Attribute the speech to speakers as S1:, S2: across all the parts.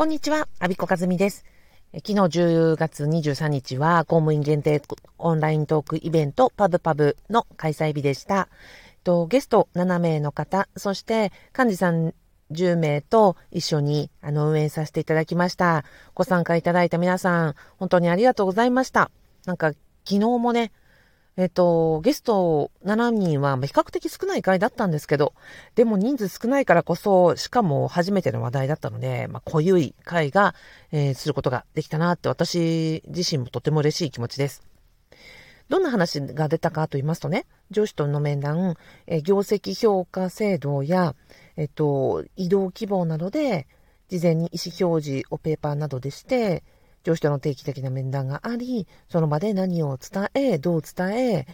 S1: こんにちは、アビコカズミです。昨日10月23日は公務員限定オンライントークイベントパブパブの開催日でした。とゲスト7名の方、そして幹事さん10名と一緒にあの運営させていただきました。ご参加いただいた皆さん、本当にありがとうございました。なんか昨日もね、えっと、ゲスト7人は比較的少ない回だったんですけど、でも人数少ないからこそ、しかも初めての話題だったので、まあ、濃ゆい回が、えー、することができたなって私自身もとても嬉しい気持ちです。どんな話が出たかと言いますとね、上司との面談、え業績評価制度や、えっと、移動希望などで、事前に意思表示をペーパーなどでして、上司との定期的な面談があり、その場で何を伝え、どう伝え、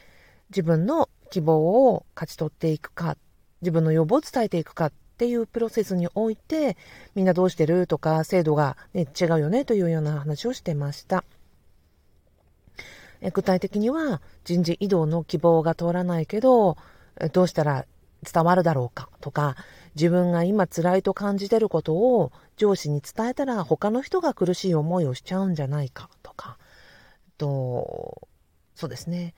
S1: 自分の希望を勝ち取っていくか、自分の要望を伝えていくかっていうプロセスにおいて、みんなどうしてるとか、制度が、ね、違うよねというような話をしてました。具体的には、人事異動の希望が通らないけど、どうしたら伝わるだろうかとか、自分が今辛いと感じてることを上司に伝えたら他の人が苦しい思いをしちゃうんじゃないかとか、と、そうですね。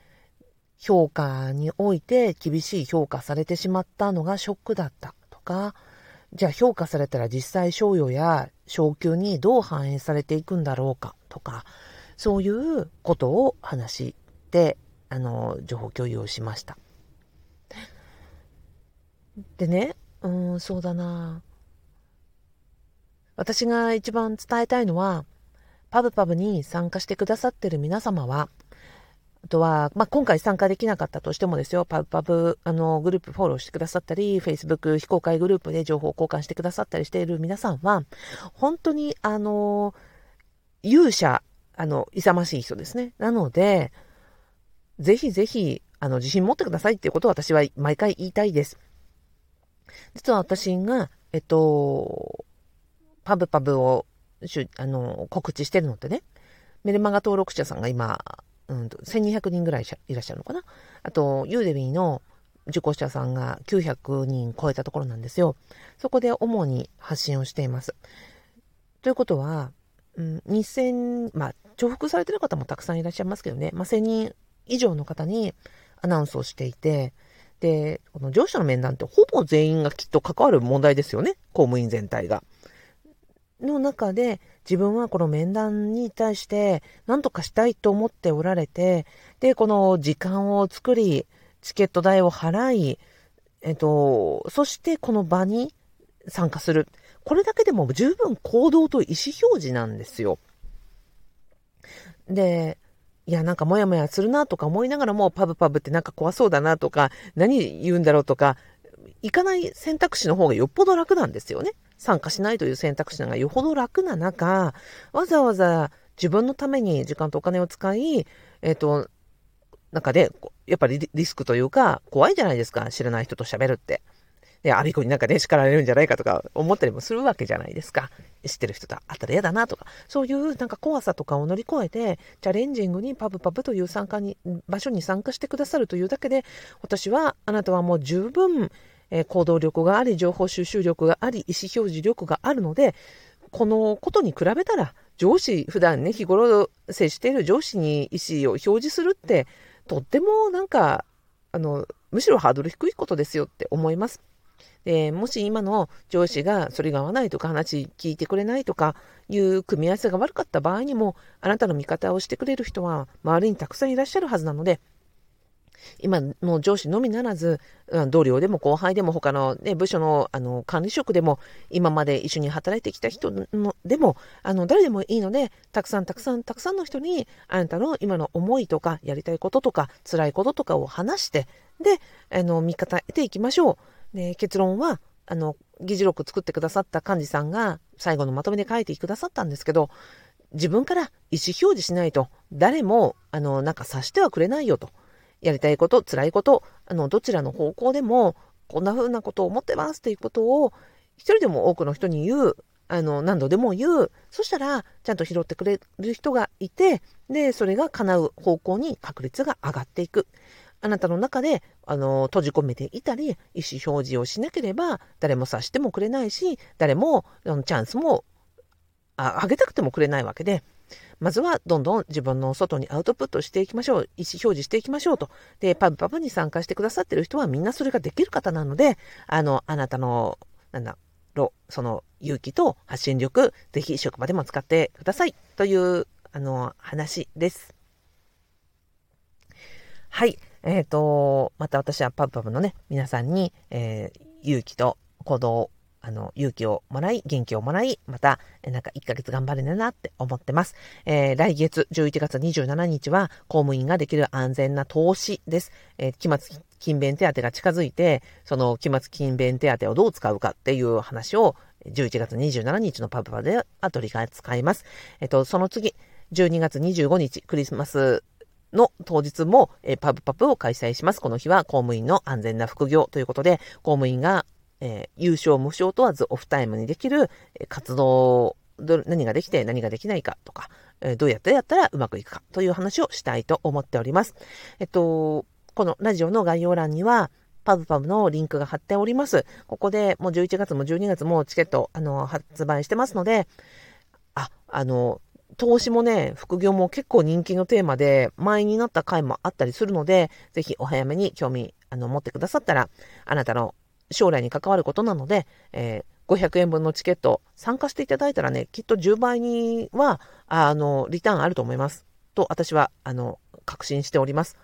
S1: 評価において厳しい評価されてしまったのがショックだったとか、じゃあ評価されたら実際賞与や昇給にどう反映されていくんだろうかとか、そういうことを話して、あの、情報共有をしました。でね、うん、そうだな。私が一番伝えたいのは、パブパブに参加してくださってる皆様は、あとは、まあ、今回参加できなかったとしてもですよ、パブパブ、あの、グループフォローしてくださったり、Facebook 非公開グループで情報交換してくださったりしている皆さんは、本当に、あの、勇者、あの、勇ましい人ですね。なので、ぜひぜひ、あの、自信持ってくださいっていうことを私は毎回言いたいです。実は私が、えっと、パブパブをあの告知してるのってね、メルマガ登録者さんが今、うん、1200人ぐらいいらっしゃるのかな。あと、ユーデミーの受講者さんが900人超えたところなんですよ。そこで主に発信をしています。ということは、うん、2000、まあ、重複されてる方もたくさんいらっしゃいますけどね、まあ、1000人以上の方にアナウンスをしていて、で、この上司の面談ってほぼ全員がきっと関わる問題ですよね。公務員全体が。の中で自分はこの面談に対して何とかしたいと思っておられて、で、この時間を作り、チケット代を払い、えっと、そしてこの場に参加する。これだけでも十分行動と意思表示なんですよ。で、いや、なんかモヤモヤするなとか思いながらも、パブパブってなんか怖そうだなとか、何言うんだろうとか、行かない選択肢の方がよっぽど楽なんですよね。参加しないという選択肢がよほど楽な中、わざわざ自分のために時間とお金を使い、えっ、ー、と、なんかね、やっぱりリスクというか、怖いじゃないですか、知らない人と喋るって。で、アビコになんかね、叱られるんじゃないかとか思ったりもするわけじゃないですか。知ってる人と会ったら嫌だなとか、そういうなんか怖さとかを乗り越えて、チャレンジングにパブパブという参加に、場所に参加してくださるというだけで、私はあなたはもう十分、えー、行動力があり、情報収集力があり、意思表示力があるので、このことに比べたら、上司、普段ね、日頃接している上司に意思を表示するって、とってもなんか、あの、むしろハードル低いことですよって思います。で、もし今の上司がそれが合わないとか話聞いてくれないとかいう組み合わせが悪かった場合にも、あなたの味方をしてくれる人は周りにたくさんいらっしゃるはずなので、今の上司のみならず、同僚でも後輩でも他の、ね、部署のあの管理職でも今まで一緒に働いてきた人のでもあの誰でもいいのでたくさんたくさんたくさんの人にあなたの今の思いとかやりたいこととか辛いこととかを話してであの味方得ていきましょう。で、結論は、あの、議事録作ってくださった幹事さんが最後のまとめで書いてくださったんですけど、自分から意思表示しないと、誰も、あの、なんか察してはくれないよと。やりたいこと、辛いこと、あの、どちらの方向でも、こんな風なことを思ってますっていうことを、一人でも多くの人に言う、あの、何度でも言う。そしたら、ちゃんと拾ってくれる人がいて、で、それが叶う方向に確率が上がっていく。あなたの中で、あの、閉じ込めていたり、意思表示をしなければ、誰も察してもくれないし、誰も、チャンスもあ、げたくてもくれないわけで、まずはどんどん自分の外にアウトプットしていきましょう。意思表示していきましょうと。で、パブパブに参加してくださってる人はみんなそれができる方なので、あの、あなたの、なんだろう、その勇気と発信力、ぜひ職場でも使ってください。という、あの、話です。はい。えっ、ー、と、また私はパブパブのね、皆さんに、えー、勇気と行動あの、勇気をもらい、元気をもらい、また、なんか1ヶ月頑張れるなって思ってます。えー、来月11月27日は、公務員ができる安全な投資です。えー、期末勤勉手当が近づいて、その期末勤勉手当をどう使うかっていう話を、11月27日のパブパブでは取り使います。えっと、その次、12月25日、クリスマスの当日も、えパブパブを開催します。この日は公務員の安全な副業ということで、公務員がえー、優勝無償問わずオフタイムにできる活動、何ができて何ができないかとか、え、どうやってやったらうまくいくかという話をしたいと思っております。えっと、このラジオの概要欄には、パブパブのリンクが貼っております。ここでもう11月も12月もチケット、あの、発売してますので、あ、あの、投資もね、副業も結構人気のテーマで、前になった回もあったりするので、ぜひお早めに興味、あの、持ってくださったら、あなたの将来に関わることなので、えー、500円分のチケット参加していただいたらね、きっと10倍には、あの、リターンあると思います。と、私は、あの、確信しております。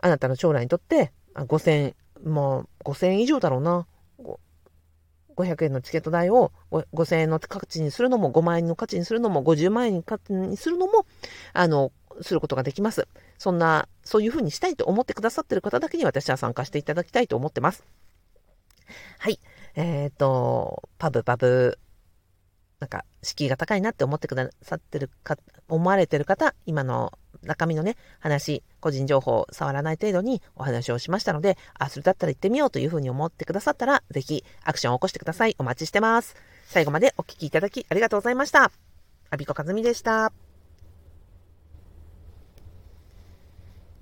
S1: あなたの将来にとって、5000、もう5000以上だろうな。500円のチケット代を5000円の価値にするのも、5万円の価値にするのも、50万円の価値にするのも、あの、することができます。そんな、そういうふうにしたいと思ってくださってる方だけに私は参加していただきたいと思ってます。はい。えっ、ー、と、パブパブ、なんか、敷居が高いなって思ってくださってるか、思われてる方、今の中身のね、話、個人情報を触らない程度にお話をしましたので、あ、それだったら行ってみようというふうに思ってくださったら、ぜひアクションを起こしてください。お待ちしてます。最後までお聴きいただきありがとうございました。アビコカズミでした。